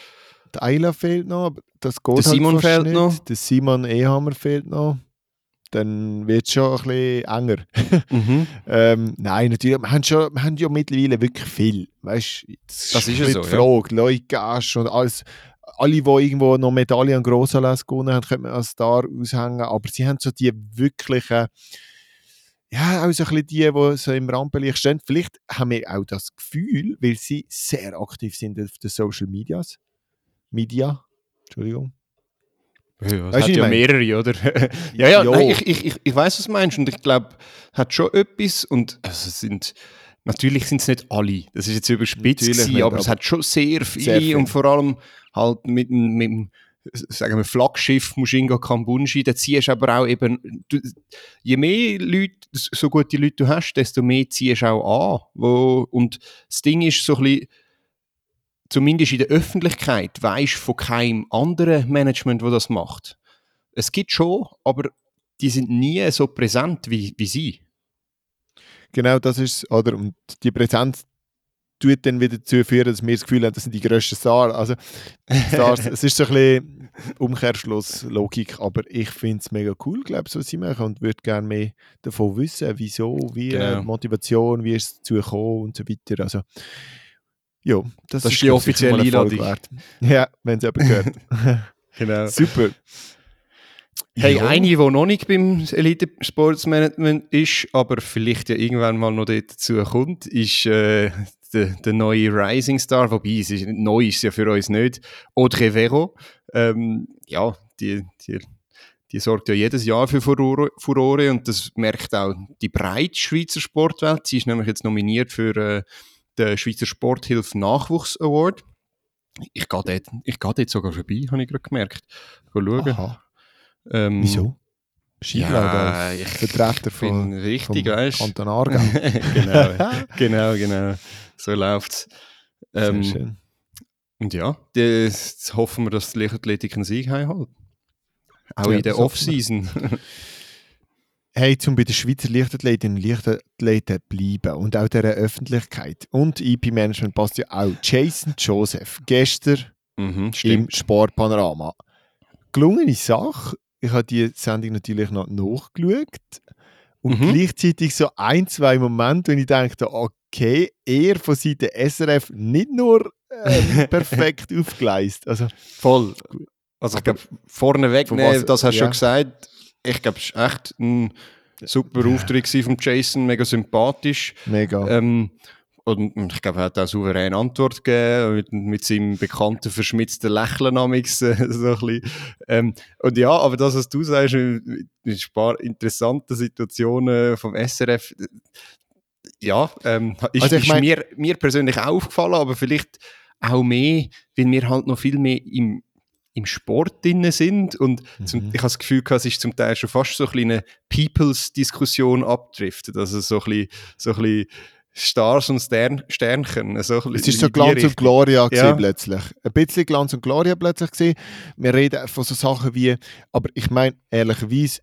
Speaker 6: Der Eila fehlt noch, aber das geht
Speaker 7: Der
Speaker 6: halt
Speaker 7: Simon
Speaker 6: fast
Speaker 7: fehlt
Speaker 6: nicht.
Speaker 7: noch.
Speaker 6: Der Simon Ehammer fehlt noch. Dann wird es schon ein bisschen enger.
Speaker 7: Mhm.
Speaker 6: Ähm, nein, natürlich, wir haben, schon, wir haben ja mittlerweile wirklich viel. Weißt, das,
Speaker 7: Das ist
Speaker 6: nicht
Speaker 7: so,
Speaker 6: die
Speaker 7: ja.
Speaker 6: Frage. Leute, Gasch und alles. Alle, die irgendwo noch Medaillen an Grossanlässen gewonnen haben, könnte man als Star aushängen. Aber sie haben so die wirklichen, ja, auch so ein bisschen die, die so im Rampenlicht stehen. Vielleicht haben wir auch das Gefühl, weil sie sehr aktiv sind auf den Social Medias. Media. Entschuldigung.
Speaker 7: Ja, es
Speaker 6: Weißt
Speaker 7: hat ja
Speaker 6: meine?
Speaker 7: mehrere, oder? ja, ja. Nein, ich, ich, ich, ich weiß, was du meinst und ich glaube, hat schon etwas und also es sind, natürlich sind es nicht alle, das ist jetzt überspitzt gewesen,
Speaker 6: nicht,
Speaker 7: aber es
Speaker 6: aber
Speaker 7: hat schon sehr viele
Speaker 6: sehr viel.
Speaker 7: und vor allem halt mit, mit dem sagen wir, Flaggschiff Mushinga Kambunji, da ziehst aber auch eben, du, je mehr Leute, so gute Leute du hast, desto mehr ziehst du auch an. Wo, und das Ding ist so ein bisschen, zumindest in der Öffentlichkeit, weisst von keinem anderen Management, wo das macht. Es gibt schon, aber die sind nie so präsent wie, wie sie.
Speaker 6: Genau das ist oder? Und die Präsenz tut dann wieder dazu führen, dass wir das Gefühl haben, das sind die grössten Stars. Also, Stars, es ist so ein bisschen Umkehrschlusslogik, aber ich finde es mega cool, glaube ich, was sie machen und würde gerne mehr davon wissen, wieso, wie,
Speaker 7: Genau.
Speaker 6: Motivation, wie es dazu gekommen und so weiter. Also, ja, das,
Speaker 7: Das ist die offizielle Einladung.
Speaker 6: wert. Ja, wenn es jemand gehört.
Speaker 7: Genau.
Speaker 6: Super.
Speaker 7: Hey,
Speaker 6: Ja.
Speaker 7: eine, die noch nicht beim Elite Sportsmanagement ist, aber vielleicht ja irgendwann mal noch dort dazu kommt, ist äh, der, der neue Rising Star, wobei es ist neu ist es ja für uns nicht, Audrey Vero. Ähm, ja, die, die, die sorgt ja jedes Jahr für Furore, Furore und das merkt auch die breite Schweizer Sportwelt. Sie ist nämlich jetzt nominiert für äh, den Schweizer Sporthilfe Nachwuchs Award. Ich gehe dort, ich gehe dort sogar vorbei, habe ich gerade gemerkt. Schauen.
Speaker 6: Aha.
Speaker 7: Ähm,
Speaker 6: Wieso? Skilaufen
Speaker 7: Ja,
Speaker 6: als
Speaker 7: ich
Speaker 6: Vertreter von,
Speaker 7: richtig,
Speaker 6: vom
Speaker 7: weißt?
Speaker 6: Kanton Aargau.
Speaker 7: genau, genau, genau. So läuft's.
Speaker 6: Sehr
Speaker 7: Ähm,
Speaker 6: schön.
Speaker 7: und ja, jetzt hoffen wir, dass die Leichtathletik einen Sieg haben. Auch
Speaker 6: Ja,
Speaker 7: in der. Off-Season.
Speaker 6: Hey, zum bei den Schweizer Leichtathletinnen und Leichtathleten bleiben und auch der Öffentlichkeit und IP-Management passt ja auch. Jason Joseph, gestern
Speaker 7: mhm,
Speaker 6: im. Sportpanorama. Gelungene Sache. Ich habe die Sendung natürlich noch nachgeschaut und
Speaker 7: Mhm.
Speaker 6: gleichzeitig so ein, zwei Momente, wo ich dachte, okay, er von Seiten SRF nicht nur ähm, perfekt aufgeleistet. Also,
Speaker 7: Voll. Also ich glaube, vorneweg, nee, das hast du
Speaker 6: ja.
Speaker 7: schon gesagt. Ich glaube, es war echt ein super Auftritt von Jason, mega sympathisch.
Speaker 6: mega.
Speaker 7: Ähm, und ich glaube, er hat auch souverän Antwort gegeben, mit, mit seinem bekannten verschmitzten Lächeln amix, äh, so ein bisschen. Ähm, und ja, aber das, was du sagst, mit ein paar interessanten Situationen vom SRF, ja, ähm, ist,
Speaker 6: Also ich
Speaker 7: ist
Speaker 6: mein-
Speaker 7: mir, mir persönlich auch aufgefallen, aber vielleicht auch mehr, weil wir halt noch viel mehr im, im Sport drin sind und zum,
Speaker 6: Mhm.
Speaker 7: ich habe das Gefühl, es ist zum Teil schon fast so eine Peoples-Diskussion abdriftet, also so ein bisschen, so ein bisschen Stars und Stern, Sternchen. So ein
Speaker 6: Es ist so Glanz und. Gloria
Speaker 7: Ja.
Speaker 6: plötzlich. Ein bisschen Glanz und Gloria plötzlich gewesen. Wir reden von so Sachen wie, aber ich meine ehrlicherweise,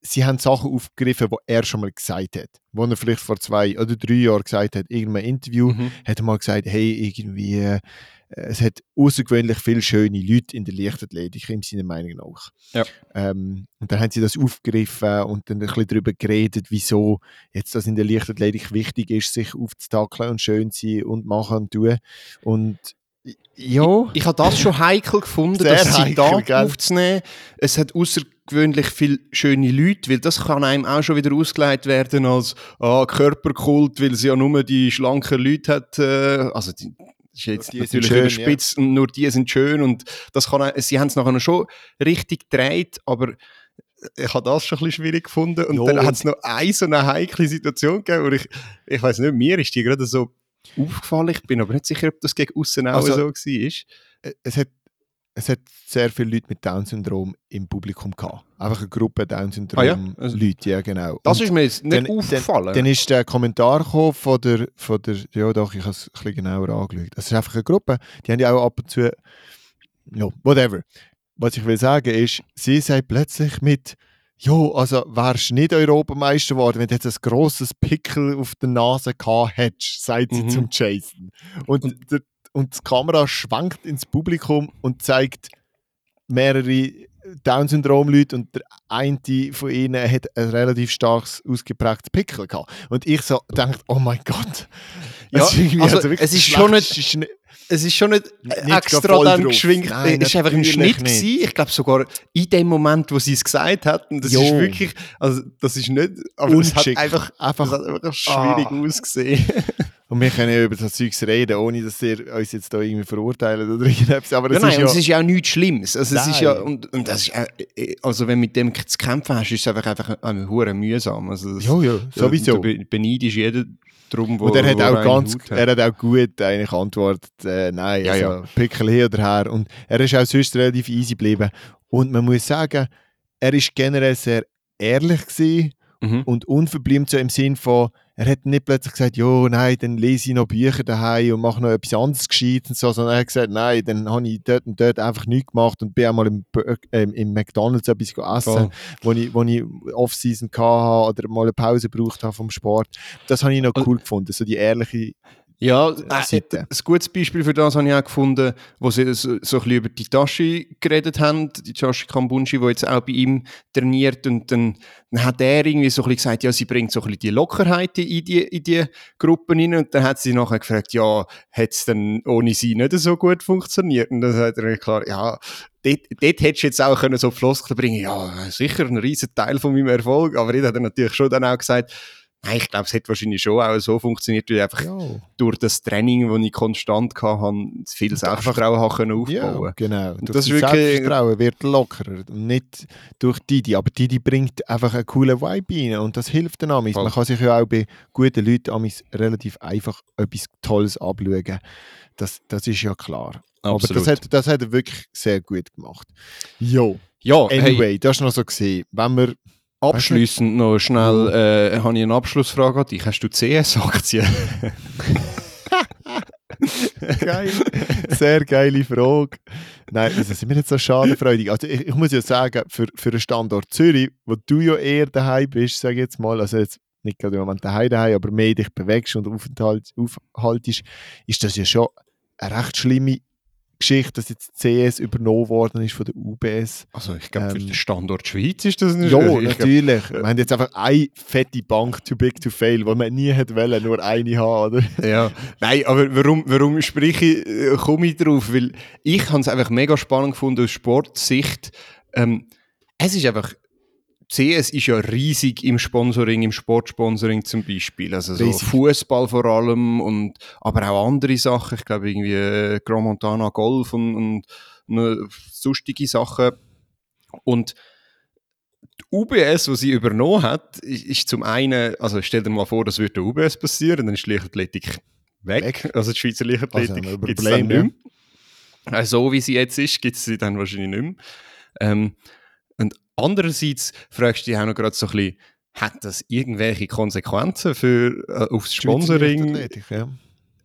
Speaker 6: sie, haben Sachen aufgegriffen, die er schon mal gesagt hat. Wo er vielleicht vor zwei oder drei Jahren gesagt hat, in irgendeinem Interview,
Speaker 7: Mhm.
Speaker 6: hat er mal gesagt, hey, irgendwie, äh, es hat außergewöhnlich viele schöne Leute in der Leichtathletik, in seiner Meinung nach.
Speaker 7: Ja.
Speaker 6: Ähm, und dann haben sie das aufgegriffen und dann ein bisschen darüber geredet, wieso jetzt das in der Leichtathletik wichtig ist, sich aufzutackeln und schön zu sein und machen und tun. Und ja,
Speaker 7: Ich, ich habe das schon heikel gefunden,
Speaker 6: Sehr
Speaker 7: das
Speaker 6: heikel,
Speaker 7: Zitat
Speaker 6: gell?
Speaker 7: aufzunehmen. Es hat außergewöhnlich viele schöne Leute, weil das kann einem auch schon wieder ausgelegt werden als ah, Körperkult, weil sie ja nur die schlanken Leute hat. Äh, also die, das ist jetzt
Speaker 6: Die sind
Speaker 7: natürlich
Speaker 6: schön,
Speaker 7: überspitzt und nur die sind schön und das kann, sie haben es nachher schon richtig gedreht, aber ich habe das schon ein bisschen schwierig gefunden und
Speaker 6: Ja,
Speaker 7: dann hat es noch eine so eine heikle Situation gegeben, wo ich, ich weiß nicht, mir ist die gerade so aufgefallen, ich bin aber nicht sicher, ob das gegen außen auch
Speaker 6: Also-
Speaker 7: so war.
Speaker 6: äh, es hat, es hat sehr viele Leute mit Down-Syndrom im Publikum gehabt. Einfach eine Gruppe Down-Syndrom
Speaker 7: Ah ja? Also-
Speaker 6: ja genau.
Speaker 7: Das
Speaker 6: Und
Speaker 7: ist mir jetzt nicht
Speaker 6: dann-
Speaker 7: aufgefallen.
Speaker 6: Dann ist der Kommentar gekommen von der, von der ja doch, ich habe es ein bisschen genauer angeschaut. Es ist einfach eine Gruppe, die haben ja auch ab und zu, ja, whatever. Was ich will sagen ist, sie sagt plötzlich mit, jo, also wärst du nicht Europameister geworden, wenn du jetzt ein grosses Pickel auf der Nase gehabt hättest, sagt sie
Speaker 7: Mhm.
Speaker 6: zum Jason. Und, der, und die Kamera schwankt ins Publikum und zeigt mehrere Down-Syndrom-Leute und der eine von ihnen hat ein relativ starkes, ausgeprägtes Pickel gehabt. Und ich so dachte, oh mein Gott.
Speaker 7: Ja,
Speaker 6: Es ist irgendwie
Speaker 7: also
Speaker 6: wirklich
Speaker 7: es ist schon nicht-
Speaker 6: Es ist
Speaker 7: schon nicht,
Speaker 6: Nicht
Speaker 7: extra dann
Speaker 6: drauf.
Speaker 7: geschwingt.
Speaker 6: Nein,
Speaker 7: es ist einfach
Speaker 6: natürlich
Speaker 7: Schnitt
Speaker 6: nicht.
Speaker 7: gewesen. Ich glaube sogar in dem Moment, wo sie es gesagt hat. Und das
Speaker 6: Jo.
Speaker 7: ist wirklich, also das ist nicht, aber es hat einfach,
Speaker 6: Einfach-
Speaker 7: hat einfach schwierig
Speaker 6: Ah.
Speaker 7: ausgesehen.
Speaker 6: Und wir können ja über das Zeugs reden, ohne dass ihr uns jetzt da irgendwie verurteilt oder irgendetwas. Aber
Speaker 7: Ja, nein,
Speaker 6: ist
Speaker 7: und
Speaker 6: ja,
Speaker 7: es ist ja auch nichts Schlimmes. Also es ist ja, und, und das ist, äh, äh, also wenn du mit dem zu kämpfen hast, ist es einfach, einfach äh, hure mühsam. Also das,
Speaker 6: ja, ja, sowieso.
Speaker 7: Du be- beneidest jeden drum, wo
Speaker 6: Und er hat auch ganz,
Speaker 7: hat.
Speaker 6: er hat auch gut eigentlich geantwortet, äh, nein,
Speaker 7: Ja,
Speaker 6: also
Speaker 7: ja.
Speaker 6: Pickel hier oder her. Und er ist auch sonst relativ easy geblieben. Und man muss sagen, er ist generell sehr ehrlich gewesen
Speaker 7: Mhm.
Speaker 6: und unverblümt so im Sinn von, er hat nicht plötzlich gesagt, jo, nein, dann lese ich noch Bücher daheim und mache noch etwas anderes gescheit und so, sondern er hat gesagt, nein, dann habe ich dort und dort einfach nichts gemacht und bin einmal im, ähm, im McDonalds etwas essen,
Speaker 7: Voll.
Speaker 6: wo ich, wo ich Off-Season hatte oder mal eine Pause gebraucht habe vom Sport. Das habe ich noch cool gefunden, so die ehrliche
Speaker 7: Ja, äh,
Speaker 6: Seite.
Speaker 7: ein gutes Beispiel für das habe ich auch gefunden, wo sie so, so ein bisschen über die Tasche geredet haben, die Tashi Kambunji, die jetzt auch bei ihm trainiert und dann, dann hat er irgendwie so ein bisschen gesagt, ja, sie bringt so ein bisschen die Lockerheit in die, in die Gruppen rein und dann hat sie nachher gefragt, ja, hat es dann ohne sie nicht so gut funktioniert? Und dann hat er klar, ja, dort, dort hättest du jetzt auch können so Floskeln bringen ja, sicher ein riesen Teil von meinem Erfolg, aber ich hat er natürlich schon dann auch gesagt, Nein, ich glaube, es hätte wahrscheinlich schon auch so funktioniert, weil ich einfach durch das Training, das ich konstant hatte, viel Selbstvertrauen habe können aufbauen
Speaker 6: Ja, genau.
Speaker 7: Und
Speaker 6: Durch
Speaker 7: das
Speaker 6: Selbstvertrauen wird lockerer. Nicht durch Didi. Aber Didi bringt einfach einen coolen Vibe rein. Und das hilft dann amis. Man kann sich ja auch bei guten Leuten amis relativ einfach etwas Tolles abschauen. Das, das ist ja klar. Aber
Speaker 7: Absolut.
Speaker 6: das hat, das hat er wirklich sehr gut gemacht. Jo.
Speaker 7: Ja, hey,
Speaker 6: Anyway, das ist noch so gesehen. Wenn wir
Speaker 7: abschliessend noch schnell, äh, habe ich eine Abschlussfrage an dich. Hast du CS-Aktien?
Speaker 6: Geil. Sehr geile Frage. Nein, das sind wir nicht so schadenfreudig. Also ich, ich muss ja sagen, für, für den Standort Zürich, wo du ja eher daheim bist, sage ich jetzt mal, also jetzt nicht gerade im Moment daheim daheim, aber mehr dich bewegst und aufhaltest, ist das ja schon eine recht schlimme Geschichte, dass jetzt CS übernommen worden ist von der UBS.
Speaker 7: Also ich glaube, für
Speaker 6: Ähm,
Speaker 7: den Standort Schweiz ist das nicht
Speaker 6: Ja,
Speaker 7: ich glaub-
Speaker 6: natürlich. Wir haben jetzt einfach eine fette Bank too big to fail, die man nie hätte wollen, nur eine haben, oder?
Speaker 7: Ja, nein, aber warum, warum spreche ich, äh, komme ich drauf? Weil ich habe es einfach mega spannend gefunden aus Sportsicht. Ähm, es ist einfach, CS ist ja riesig im Sponsoring, im Sportsponsoring zum Beispiel. Also so. Fußball vor allem und aber auch andere Sachen. Ich glaube irgendwie äh, Grand Montana Golf und, und ne, sonstige Sachen. Und die UBS, die sie übernommen hat, ist, zum einen, also stell dir mal vor, das würde der UBS passieren, dann ist die Leichtathletik weg.
Speaker 6: Weg.
Speaker 7: Also die Schweizer
Speaker 6: Also
Speaker 7: Leichtathletik
Speaker 6: wir
Speaker 7: gibt es dann nicht mehr. Äh, So wie sie jetzt ist, gibt es sie dann wahrscheinlich nicht mehr. Ähm, und andererseits fragst du dich auch noch gerade so ein bisschen, hat das irgendwelche Konsequenzen für äh, aufs Sponsoring?
Speaker 6: Leichtathletik, Ja.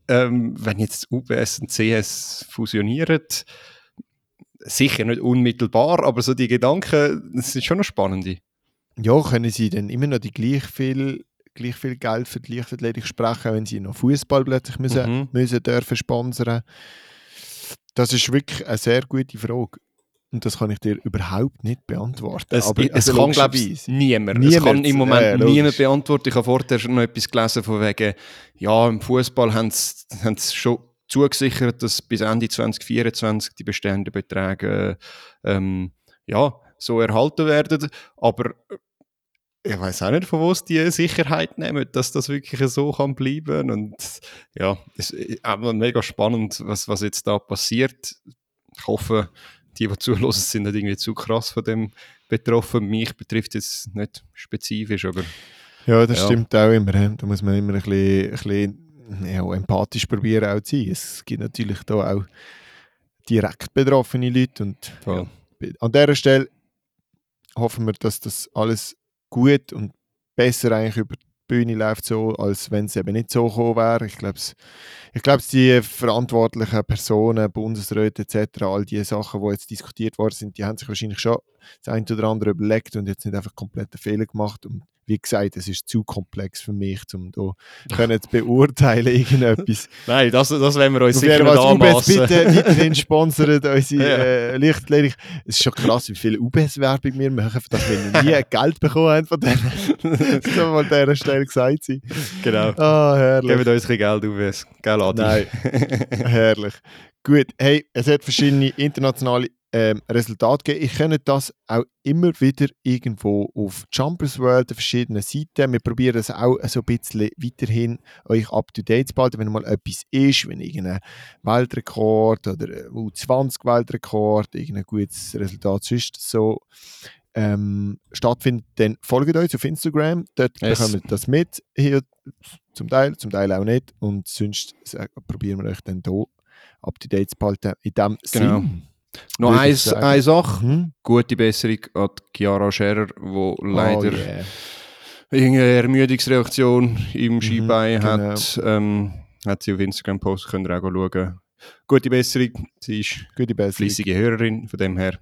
Speaker 7: ähm, wenn jetzt UBS und CS fusionieren, sicher nicht unmittelbar, aber so die Gedanken, das sind schon noch spannende.
Speaker 6: ja, können sie dann immer noch die gleich viel, gleich viel Geld für die Leichtathletik sprechen, wenn sie noch Fußball plötzlich müssen,
Speaker 7: Mhm.
Speaker 6: müssen dürfen sponsern? Das ist wirklich eine sehr gute Frage. Und das kann ich dir überhaupt nicht beantworten.
Speaker 7: Es,
Speaker 6: Aber,
Speaker 7: es
Speaker 6: also
Speaker 7: kann, glaube ich,
Speaker 6: logischerweise.
Speaker 7: niemand. Es
Speaker 6: Niemand,
Speaker 7: kann im Moment
Speaker 6: logisch.
Speaker 7: niemand beantworten. Ich habe vorher schon noch etwas gelesen von wegen, ja, im Fußball haben sie schon zugesichert, dass bis Ende 2024 die bestehenden Beträge ähm, ja, so erhalten werden. Aber äh, ich weiß auch nicht, von wo sie die Sicherheit nehmen, dass das wirklich so kann bleiben. Und ja, es ist aber mega spannend, was, was jetzt da passiert. Ich hoffe, die, die zulassen, sind nicht irgendwie zu krass von dem betroffen. Mich betrifft es nicht spezifisch, aber
Speaker 6: Ja, das
Speaker 7: Ja.
Speaker 6: stimmt auch immer. Da muss man immer ein bisschen, ein bisschen ja, empathisch probieren auch zu sein. Es gibt natürlich da auch direkt betroffene Leute und ja, an dieser Stelle hoffen wir, dass das alles gut und besser eigentlich über Bühne läuft, so, als wenn es eben nicht so gekommen wäre. Ich glaube, ich die verantwortlichen Personen, Bundesräte etc., all die Sachen, die jetzt diskutiert worden sind, die haben sich wahrscheinlich schon das eine oder andere überlegt und jetzt nicht einfach komplette Fehler gemacht. Und wie gesagt, es ist zu komplex für mich, um da können zu beurteilen irgendetwas.
Speaker 7: Nein, das, das werden wir uns sicher nicht
Speaker 6: Fall, UBS
Speaker 7: anmassen.
Speaker 6: bitte weiterhin sponsert unsere
Speaker 7: Ja.
Speaker 6: äh, Lichtlehre. Es ist schon krass, wie viel UBS-Werbung wir machen, für das wir nie Geld bekommen haben von denen. Das soll mal an dieser Stelle gesagt sein.
Speaker 7: Genau.
Speaker 6: Ah, herrlich.
Speaker 7: Gebt uns ein Geld auf, gell, Adi?
Speaker 6: Nein, herrlich. Gut, hey, es hat verschiedene internationale ähm, Resultate gegeben. Ich kenne das auch immer wieder irgendwo auf Jumpers World, verschiedenen Seiten. Wir probieren es auch so ein bisschen weiterhin euch up to date zu behalten, wenn mal etwas ist, wenn irgendein Weltrekord oder ein U20-Weltrekord, irgendein gutes Resultat sonst so ähm, stattfindet, dann folgt uns auf Instagram. Dort
Speaker 7: Yes.
Speaker 6: bekommt ihr das mit. Hier zum Teil, zum Teil auch nicht. Und sonst sag- probieren wir euch dann hier up to date zu behalten. In dem
Speaker 7: Genau.
Speaker 6: Sinn.
Speaker 7: Noch eins, eine Sache.
Speaker 6: Mhm.
Speaker 7: Gute Besserung an Chiara Scherer, die leider
Speaker 6: Oh, yeah.
Speaker 7: irgendeine Ermüdungsreaktion im Skibein
Speaker 6: genau.
Speaker 7: hat. Ähm, hat sie auf Instagram postet, könnt ihr auch schauen. Gute Besserung. Sie ist
Speaker 6: Besserung.
Speaker 7: fleissige Hörerin, von dem her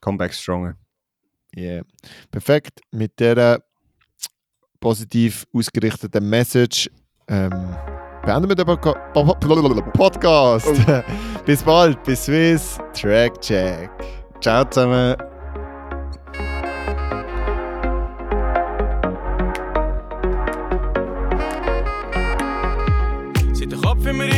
Speaker 7: Comeback stronger.
Speaker 6: Yeah. Perfekt. Mit dieser positiv ausgerichteten Message ähm, beenden wir den Po- Podcast. bis bald. Bis Swiss. Track Check.
Speaker 7: Ciao zusammen.